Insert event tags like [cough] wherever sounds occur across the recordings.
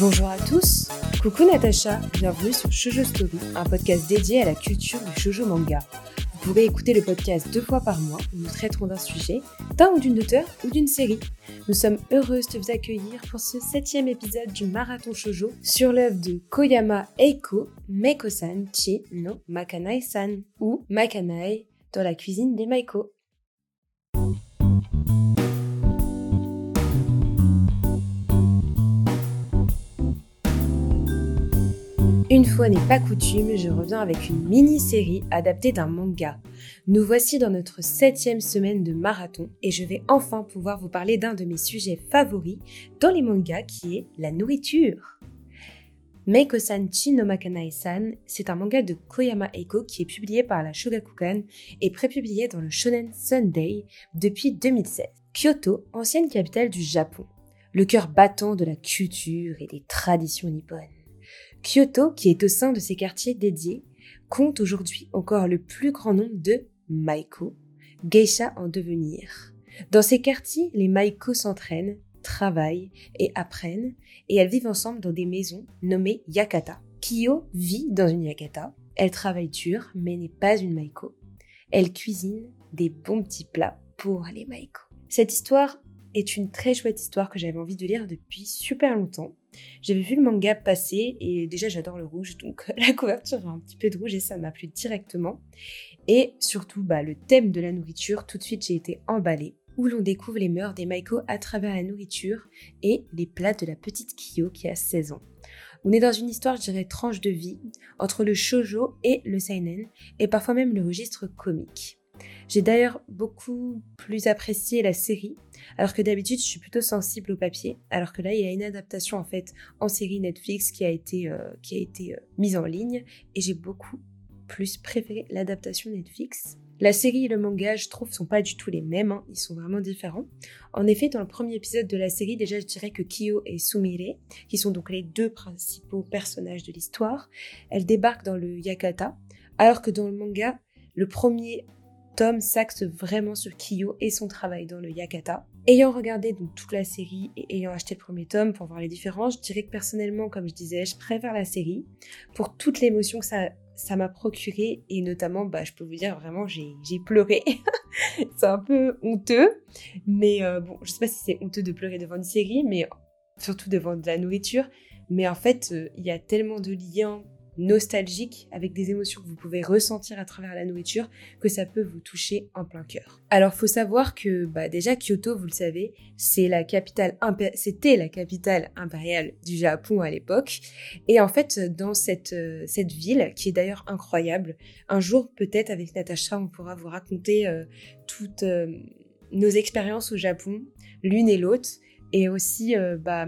Bonjour à tous, coucou Natacha, bienvenue sur Shoujo Story, un podcast dédié à la culture du shoujo manga. Vous pourrez écouter le podcast deux fois par mois où nous traiterons d'un sujet, d'un ou d'une auteur ou d'une série. Nous sommes heureuses de vous accueillir pour ce septième épisode du Marathon Shoujo sur l'œuvre de Koyama Eiko Meiko-san Chi no Makanai-san ou Makanai dans la cuisine des Maiko. Une fois n'est pas coutume, je reviens avec une mini-série adaptée d'un manga. Nous voici dans notre septième semaine de marathon et je vais enfin pouvoir vous parler d'un de mes sujets favoris dans les mangas qui est la nourriture. Meiko-san Chi no Makanai-san, c'est un manga de Koyama Eiko qui est publié par la Shogakukan et prépublié dans le Shonen Sunday depuis 2016. Kyoto, ancienne capitale du Japon, le cœur battant de la culture et des traditions nippones. Kyoto, qui est au sein de ces quartiers dédiés, compte aujourd'hui encore le plus grand nombre de maiko, geisha en devenir. Dans ces quartiers, les maiko s'entraînent, travaillent et apprennent, et elles vivent ensemble dans des maisons nommées yakata. Kyo vit dans une yakata. Elle travaille dur, mais n'est pas une maiko. Elle cuisine des bons petits plats pour les maiko. Cette histoire est une très chouette histoire que j'avais envie de lire depuis super longtemps. J'avais vu le manga passer et déjà j'adore le rouge, donc [laughs] la couverture a un petit peu de rouge et ça m'a plu directement. Et surtout, bah, le thème de la nourriture, tout de suite j'ai été emballée, où l'on découvre les mœurs des Maiko à travers la nourriture et les plats de la petite Kyo qui a 16 ans. On est dans une histoire, je dirais, tranche de vie, entre le shojo et le seinen, et parfois même le registre comique. J'ai d'ailleurs beaucoup plus apprécié la série, alors que d'habitude je suis plutôt sensible au papier, alors que là il y a une adaptation en fait en série Netflix qui a été, euh, qui a été euh, mise en ligne, et j'ai beaucoup plus préféré l'adaptation Netflix. La série et le manga, je trouve, sont pas du tout les mêmes, hein. ils sont vraiment différents. En effet, dans le premier épisode de la série, déjà, je dirais que Kyo et Sumire, qui sont donc les deux principaux personnages de l'histoire, elles débarquent dans le Yakata, alors que dans le manga, le premier Tom s'axe vraiment sur Kyo et son travail dans le Yakata. Ayant regardé donc toute la série et ayant acheté le premier tome pour voir les différences, je dirais que personnellement, comme je disais, je préfère la série pour toute l'émotion que ça ça m'a procuré et notamment, bah, je peux vous dire vraiment, j'ai pleuré. [laughs] c'est un peu honteux, mais euh, bon, je sais pas si c'est honteux de pleurer devant une série, mais surtout devant de la nourriture. Mais en fait, euh, il y a tellement de liens nostalgique, avec des émotions que vous pouvez ressentir à travers la nourriture, que ça peut vous toucher en plein cœur. Alors, faut savoir que bah, déjà Kyoto, vous le savez, c'est la capitale c'était la capitale impériale du Japon à l'époque. Et en fait, dans cette euh, cette ville, qui est d'ailleurs incroyable, un jour peut-être avec Natacha, on pourra vous raconter euh, toutes euh, nos expériences au Japon, l'une et l'autre, et aussi bah,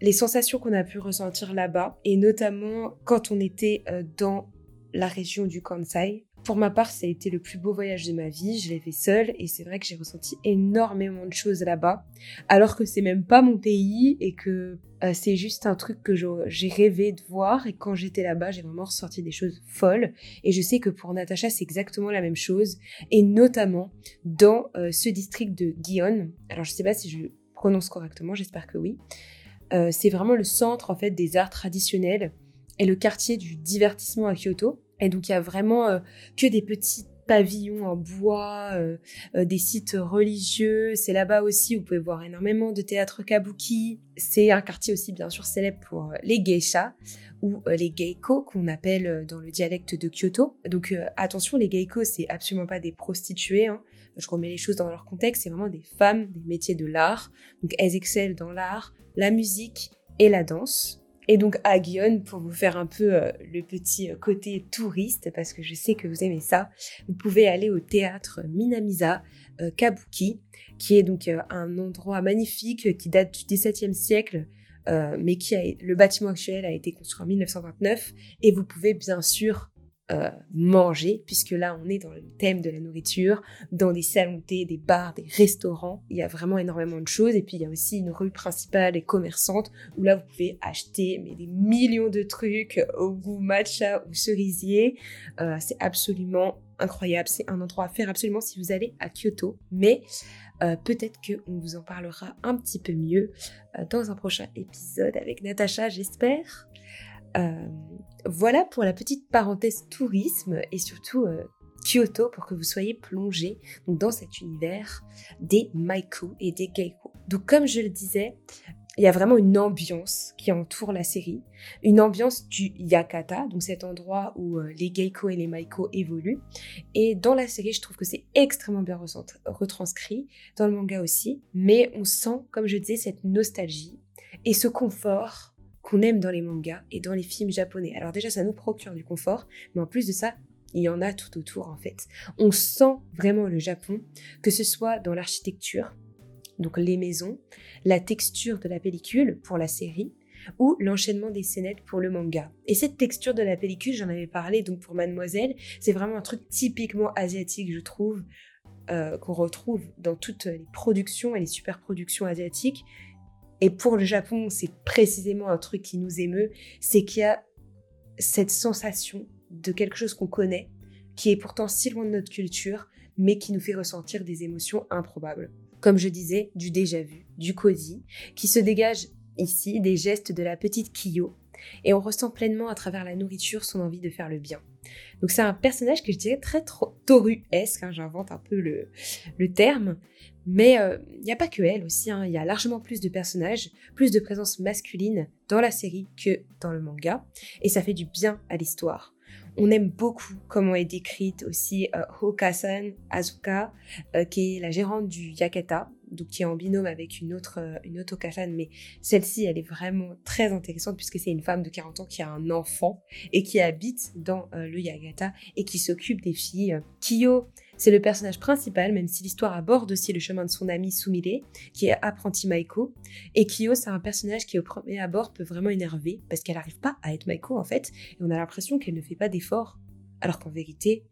les sensations qu'on a pu ressentir là-bas, et notamment quand on était euh, dans la région du Kansai. Pour ma part, ça a été le plus beau voyage de ma vie. Je l'ai fait seule et c'est vrai que j'ai ressenti énormément de choses là-bas, alors que c'est même pas mon pays et que euh, c'est juste un truc que j'ai rêvé de voir. Et quand j'étais là-bas, j'ai vraiment ressenti des choses folles. Et je sais que pour Natacha, c'est exactement la même chose, et notamment dans euh, ce district de Gion. Alors je sais pas si je prononce correctement, j'espère que oui. Euh, c'est vraiment le centre en fait des arts traditionnels et le quartier du divertissement à Kyoto. Et donc il y a vraiment euh, que des petits pavillons en bois, euh, des sites religieux. C'est là-bas aussi où vous pouvez voir énormément de théâtre kabuki. C'est un quartier aussi bien sûr célèbre pour les geishas ou les geiko qu'on appelle dans le dialecte de Kyoto. Donc attention, les geiko c'est absolument pas des prostituées. Hein. Je remets les choses dans leur contexte. C'est vraiment des femmes des métiers de l'art. Donc elles excellent dans l'art, la musique et la danse. Et donc à Guyon, pour vous faire un peu euh, le petit euh, côté touriste, parce que je sais que vous aimez ça, vous pouvez aller au théâtre Minamisa euh, Kabuki, qui est donc un endroit magnifique qui date du XVIIe siècle, mais qui a, le bâtiment actuel a été construit en 1929. Et vous pouvez bien sûr euh, manger, puisque là on est dans le thème de la nourriture, dans des salons thé, des bars, des restaurants, il y a vraiment énormément de choses, et puis il y a aussi une rue principale et commerçante, où là vous pouvez acheter mais des millions de trucs au goût matcha ou cerisier, euh, c'est absolument incroyable, c'est un endroit à faire absolument si vous allez à Kyoto, mais Euh, peut-être qu'on vous en parlera un petit peu mieux dans un prochain épisode avec Natacha, j'espère. Voilà pour la petite parenthèse tourisme et surtout Kyoto pour que vous soyez plongé dans cet univers des Maiko et des Geiko. Donc comme je le disais, il y a vraiment une ambiance qui entoure la série, une ambiance du Yakata, donc cet endroit où euh, les Geiko et les Maiko évoluent. Et dans la série, je trouve que c'est extrêmement bien retranscrit, dans le manga aussi, mais on sent, comme je disais, cette nostalgie et ce confort qu'on aime dans les mangas et dans les films japonais. Alors déjà, ça nous procure du confort, mais en plus de ça, il y en a tout autour en fait. On sent vraiment le Japon, que ce soit dans l'architecture, donc les maisons, la texture de la pellicule pour la série ou l'enchaînement des scénettes pour le manga. Et cette texture de la pellicule, j'en avais parlé donc pour Mademoiselle, c'est vraiment un truc typiquement asiatique, je trouve, euh, qu'on retrouve dans toutes les productions et les super productions asiatiques. Et pour le Japon, c'est précisément un truc qui nous émeut, c'est qu'il y a cette sensation de quelque chose qu'on connaît, qui est pourtant si loin de notre culture, mais qui nous fait ressentir des émotions improbables comme je disais, du déjà vu, du cosy, qui se dégage ici des gestes de la petite Kiyo, et on ressent pleinement à travers la nourriture son envie de faire le bien. Donc c'est un personnage que je dirais très Toru-esque, hein, j'invente un peu le, terme, mais il euh, n'y a pas que elle aussi, hein. il y a largement plus de personnages, plus de présence masculine dans la série que dans le manga, et ça fait du bien à l'histoire. On aime beaucoup comment est décrite aussi euh, Hokasan Azuka, euh, qui est la gérante du Yakata, donc qui est en binôme avec une autre, euh, une autre mais celle-ci, elle est vraiment très intéressante puisque c'est une femme de 40 ans qui a un enfant et qui habite dans le Yakata et qui s'occupe des filles. Kiyo, c'est le personnage principal, même si l'histoire aborde aussi le chemin de son ami Sumire, qui est apprenti Maiko. Et Kyo, c'est un personnage qui au premier abord peut vraiment énerver, parce qu'elle n'arrive pas à être Maiko en fait, et on a l'impression qu'elle ne fait pas d'efforts, alors qu'en vérité,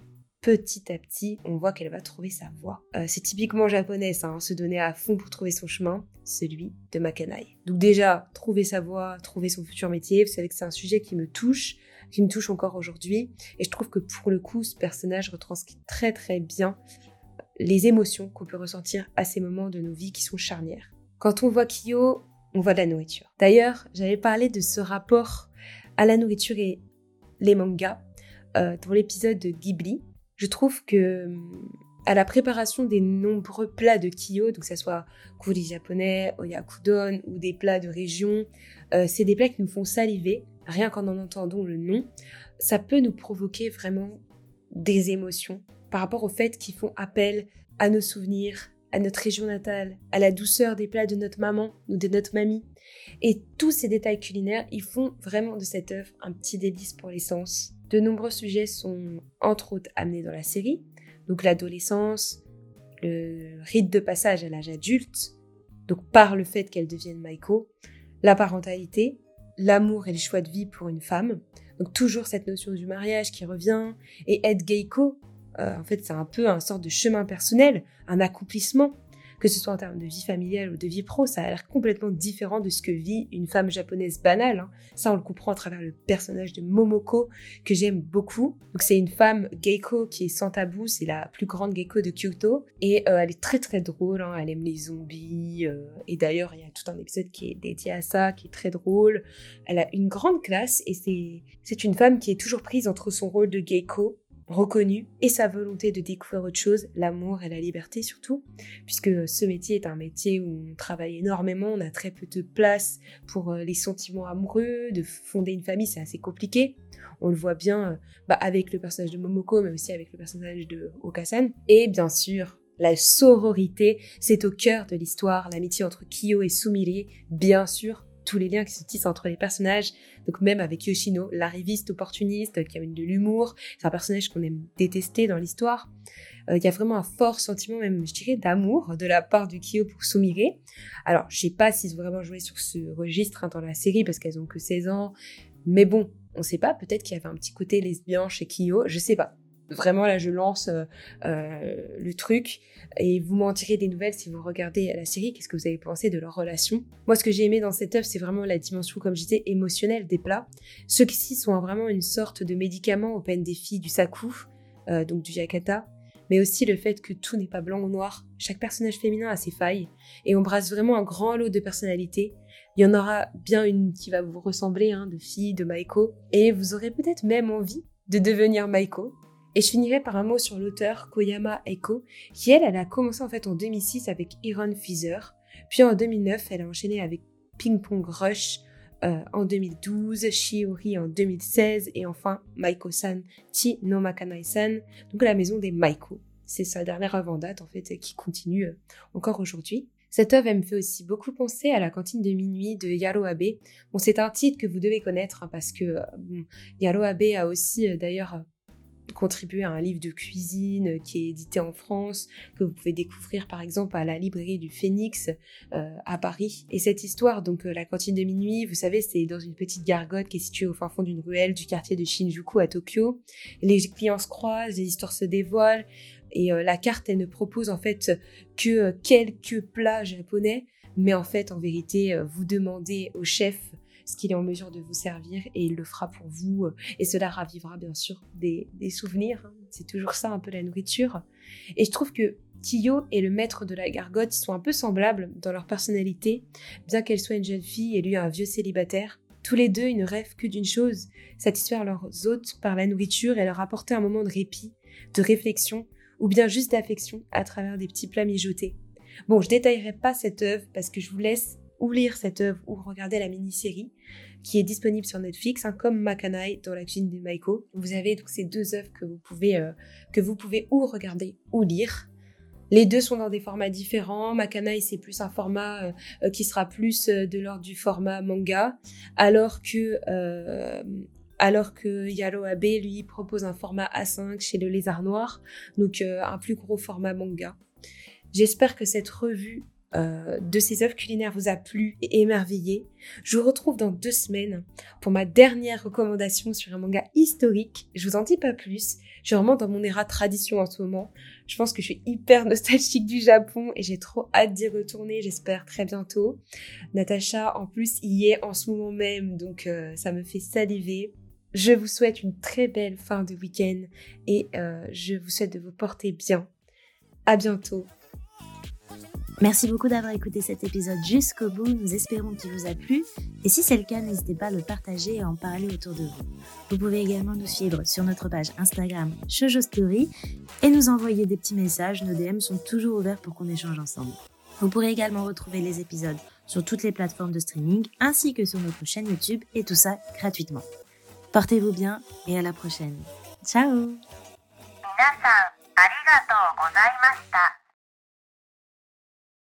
petit à petit, on voit qu'elle va trouver sa voie. Euh, c'est typiquement japonais, hein, se donner à fond pour trouver son chemin, celui de Makanai. Donc déjà, trouver sa voie, trouver son futur métier, vous savez que c'est un sujet qui me touche, qui me touche encore aujourd'hui. Et je trouve que pour le coup, ce personnage retranscrit très très bien les émotions qu'on peut ressentir à ces moments de nos vies qui sont charnières. Quand on voit Kyo, on voit de la nourriture. D'ailleurs, j'avais parlé de ce rapport à la nourriture et les mangas euh, dans l'épisode de Ghibli. Je trouve que à la préparation des nombreux plats de Kyo, donc que ce soit kuri japonais, oyakudon ou des plats de région, euh, c'est des plats qui nous font saliver rien qu'en en entendant le nom, ça peut nous provoquer vraiment des émotions par rapport au fait qu'ils font appel à nos souvenirs, à notre région natale, à la douceur des plats de notre maman ou de notre mamie. Et tous ces détails culinaires, ils font vraiment de cette œuvre un petit délice pour les sens. De nombreux sujets sont entre autres amenés dans la série, donc l'adolescence, le rite de passage à l'âge adulte, donc par le fait qu'elle devienne Maiko, la parentalité, l'amour et les choix de vie pour une femme. Donc toujours cette notion du mariage qui revient. Et être geiko, euh, en fait, c'est un peu un sort de chemin personnel, un accomplissement que ce soit en termes de vie familiale ou de vie pro, ça a l'air complètement différent de ce que vit une femme japonaise banale. Hein. Ça, on le comprend à travers le personnage de Momoko, que j'aime beaucoup. Donc, c'est une femme geiko qui est sans tabou, c'est la plus grande geiko de Kyoto. Et euh, elle est très très drôle, hein. elle aime les zombies. Euh, et d'ailleurs, il y a tout un épisode qui est dédié à ça, qui est très drôle. Elle a une grande classe et c'est une femme qui est toujours prise entre son rôle de geiko reconnu et sa volonté de découvrir autre chose, l'amour et la liberté surtout, puisque ce métier est un métier où on travaille énormément, on a très peu de place pour euh, les sentiments amoureux, de fonder une famille, c'est assez compliqué. On le voit bien euh, bah, avec le personnage de Momoko, mais aussi avec le personnage de Okasan. Et bien sûr, la sororité, c'est au cœur de l'histoire, l'amitié entre Kyo et Sumire, bien sûr, tous les liens qui se tissent entre les personnages. Donc même avec Yoshino, l'arriviste opportuniste qui amène de l'humour, c'est un personnage qu'on aime détester dans l'histoire. Euh, il y a vraiment un fort sentiment, même je dirais, d'amour de la part du Kyo pour Sumire. Alors je sais pas s'ils ont vraiment joué sur ce registre hein, dans la série parce qu'elles ont que 16 ans, mais bon, on sait pas, peut-être qu'il y avait un petit côté lesbien chez Kyo, je sais pas. Vraiment, là, je lance euh, euh, le truc et vous m'en tirez des nouvelles si vous regardez la série. Qu'est-ce que vous avez pensé de leur relation? Moi, ce que j'ai aimé dans cette œuvre, c'est vraiment la dimension, comme je disais, émotionnelle des plats. Ceux-ci sont vraiment une sorte de médicament aux peines des filles du saku, euh, donc du yakata, mais aussi le fait que tout n'est pas blanc ou noir. Chaque personnage féminin a ses failles, et on brasse vraiment un grand lot de personnalités. Il y en aura bien une qui va vous ressembler, hein, de fille, de Maiko, et vous aurez peut-être même envie de devenir Maiko. Et je finirai par un mot sur l'auteur Koyama Eiko, qui elle, elle a commencé en fait en 2006 avec Iron Feather, puis en 2009, elle a enchaîné avec Ping Pong Rush, euh, en 2012, Shiori en 2016 et enfin Maiko-san Chi no Makanai-san, donc la maison des Maiko. C'est sa dernière œuvre en date en fait qui continue euh, encore aujourd'hui. Cette œuvre me fait aussi beaucoup penser à la cantine de minuit de Yaro Abe. Bon, c'est un titre que vous devez connaître hein, parce que euh, bon, Yaro Abe a aussi d'ailleurs contribuer à un livre de cuisine qui est édité en France, que vous pouvez découvrir par exemple à la librairie du Phénix euh, à Paris. Et cette histoire, donc euh, la cantine de minuit, vous savez, c'est dans une petite gargote qui est située au fin fond d'une ruelle du quartier de Shinjuku à Tokyo. Les clients se croisent, les histoires se dévoilent, et euh, la carte, elle ne propose en fait que quelques plats japonais, mais en fait, en vérité, vous demandez au chef ce qu'il est en mesure de vous servir et il le fera pour vous. Euh, et cela ravivera bien sûr des, souvenirs. Hein. C'est toujours ça un peu la nourriture. Et je trouve que Kiyo et le maître de la gargote sont un peu semblables dans leur personnalité, bien qu'elle soit une jeune fille et lui un vieux célibataire. Tous les deux, ils ne rêvent que d'une chose, satisfaire leurs hôtes par la nourriture et leur apporter un moment de répit, de réflexion, ou bien juste d'affection à travers des petits plats mijotés. Bon, je détaillerai pas cette œuvre parce que je vous laisse ou lire cette œuvre ou regarder la mini-série qui est disponible sur Netflix, hein, comme Makanai dans la cuisine de Maiko. Vous avez donc ces deux œuvres que vous pouvez euh, que vous pouvez ou regarder ou lire. Les deux sont dans des formats différents. Makanai, c'est plus un format euh, euh, qui sera plus de l'ordre du format manga, alors que alors que Yaro Abe lui propose un format A5 chez le Lézard Noir, donc un plus gros format manga. J'espère que cette revue euh, de ces œuvres culinaires vous a plu et émerveillé. Je vous retrouve dans deux semaines pour ma dernière recommandation sur un manga historique. Je vous en dis pas plus. Je suis vraiment dans mon éra tradition en ce moment. Je pense que je suis hyper nostalgique du Japon et j'ai trop hâte d'y retourner. J'espère très bientôt. Natacha, en plus, y est en ce moment même, donc euh, ça me fait saliver. Je vous souhaite une très belle fin de week-end et euh, je vous souhaite de vous porter bien. À bientôt Merci beaucoup d'avoir écouté cet épisode jusqu'au bout. Nous espérons qu'il vous a plu. Et si c'est le cas, n'hésitez pas à le partager et à en parler autour de vous. Vous pouvez également nous suivre sur notre page Instagram Shoujo Story et nous envoyer des petits messages. Nos DM sont toujours ouverts pour qu'on échange ensemble. Vous pourrez également retrouver les épisodes sur toutes les plateformes de streaming ainsi que sur notre chaîne YouTube et tout ça gratuitement. Portez-vous bien et à la prochaine. Ciao